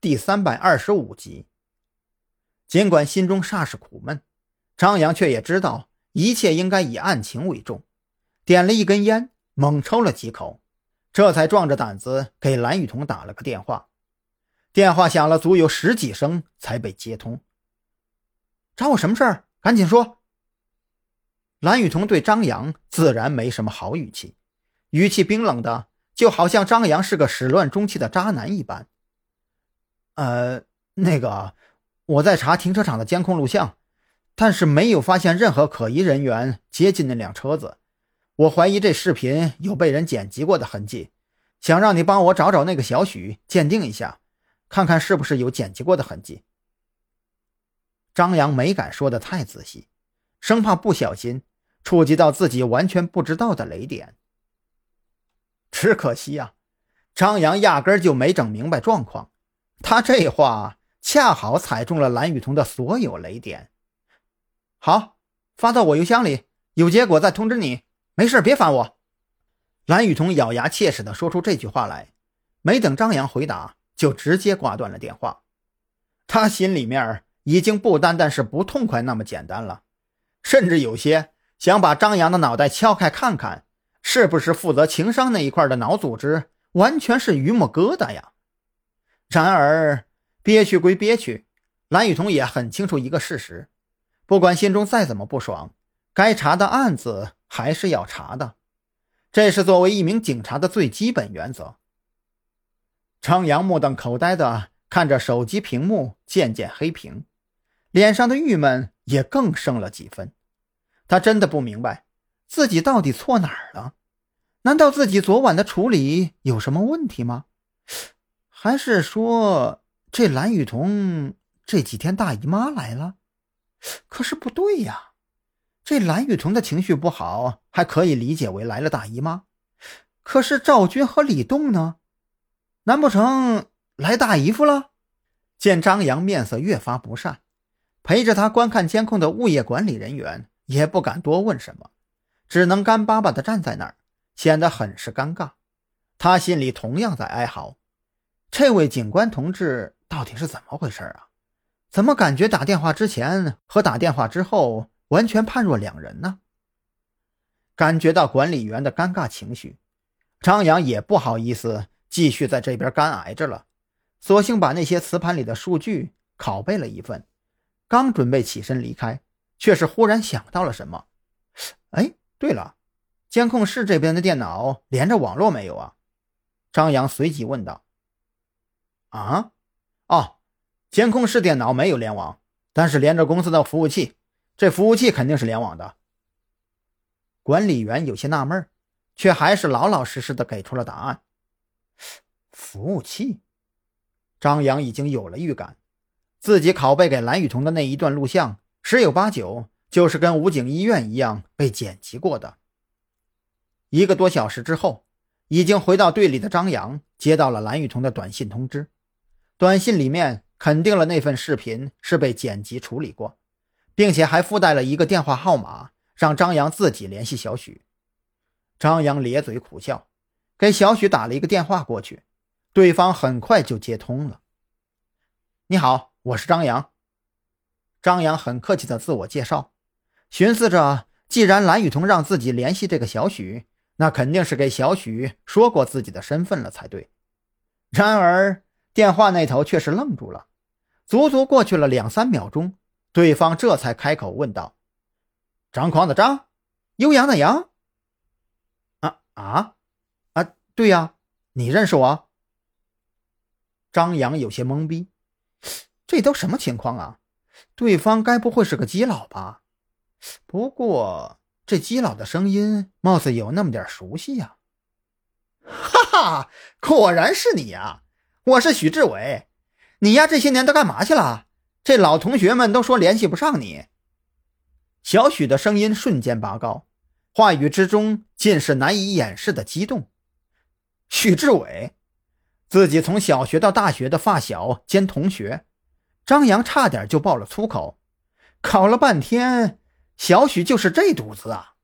第三百二十五集。尽管心中煞是苦闷，张扬却也知道一切应该以案情为重，点了一根烟，猛抽了几口，这才壮着胆子给蓝雨桐打了个电话。电话响了足有十几声才被接通。找我什么事儿？赶紧说。蓝雨桐对张扬自然没什么好语气，语气冰冷的，就好像张扬是个始乱终弃的渣男一般。呃，那个，我在查停车场的监控录像，但是没有发现任何可疑人员接近那辆车子。我怀疑这视频有被人剪辑过的痕迹，想让你帮我找找那个小许，鉴定一下，看看是不是有剪辑过的痕迹。张扬没敢说的太仔细，生怕不小心触及到自己完全不知道的雷点。只可惜呀，张扬压根就没整明白状况。他这话恰好踩中了蓝雨桐的所有雷点。好，发到我邮箱里，有结果再通知你。没事，别烦我。蓝雨桐咬牙切齿地说出这句话来，没等张扬回答，就直接挂断了电话。他心里面已经不单单是不痛快那么简单了，甚至有些想把张扬的脑袋敲开看看，是不是负责情商那一块的脑组织完全是榆木疙瘩呀？然而，憋屈归憋屈，蓝雨桐也很清楚一个事实：不管心中再怎么不爽，该查的案子还是要查的，这是作为一名警察的最基本原则。张扬目瞪口呆的看着手机屏幕渐渐黑屏，脸上的郁闷也更盛了几分。他真的不明白自己到底错哪儿了？难道自己昨晚的处理有什么问题吗？还是说这蓝雨桐这几天大姨妈来了？可是不对呀，这蓝雨桐的情绪不好还可以理解为来了大姨妈，可是赵军和李栋呢？难不成来大姨夫了？见张扬面色越发不善，陪着他观看监控的物业管理人员也不敢多问什么，只能干巴巴的站在那儿，显得很是尴尬。他心里同样在哀嚎。这位警官同志到底是怎么回事啊？怎么感觉打电话之前和打电话之后完全判若两人呢？感觉到管理员的尴尬情绪，张扬也不好意思继续在这边干挨着了，索性把那些磁盘里的数据拷贝了一份，刚准备起身离开，却是忽然想到了什么。哎，对了，监控室这边的电脑连着网络没有啊？张扬随即问道。啊，哦，监控室电脑没有联网，但是连着公司的服务器，这服务器肯定是联网的。管理员有些纳闷，却还是老老实实的给出了答案。服务器，张扬已经有了预感，自己拷贝给蓝雨桐的那一段录像，十有八九就是跟武警医院一样被剪辑过的。一个多小时之后，已经回到队里的张扬接到了蓝雨桐的短信通知。短信里面肯定了那份视频是被剪辑处理过，并且还附带了一个电话号码，让张扬自己联系小许。张扬咧嘴苦笑，给小许打了一个电话过去，对方很快就接通了。你好，我是张扬。张扬很客气的自我介绍，寻思着，既然蓝雨桐让自己联系这个小许，那肯定是给小许说过自己的身份了才对。然而。电话那头却是愣住了，足足过去了两三秒钟，对方这才开口问道：“张狂的张，悠扬的扬。”“啊啊啊！对呀，你认识我？”张扬有些懵逼，这都什么情况啊？对方该不会是个基佬吧？不过这基佬的声音貌似有那么点熟悉呀！哈哈，果然是你呀！我是许志伟，你呀这些年都干嘛去了？这老同学们都说联系不上你。小许的声音瞬间拔高，话语之中尽是难以掩饰的激动。许志伟，自己从小学到大学的发小兼同学，张扬差点就爆了粗口。考了半天，小许就是这犊子啊！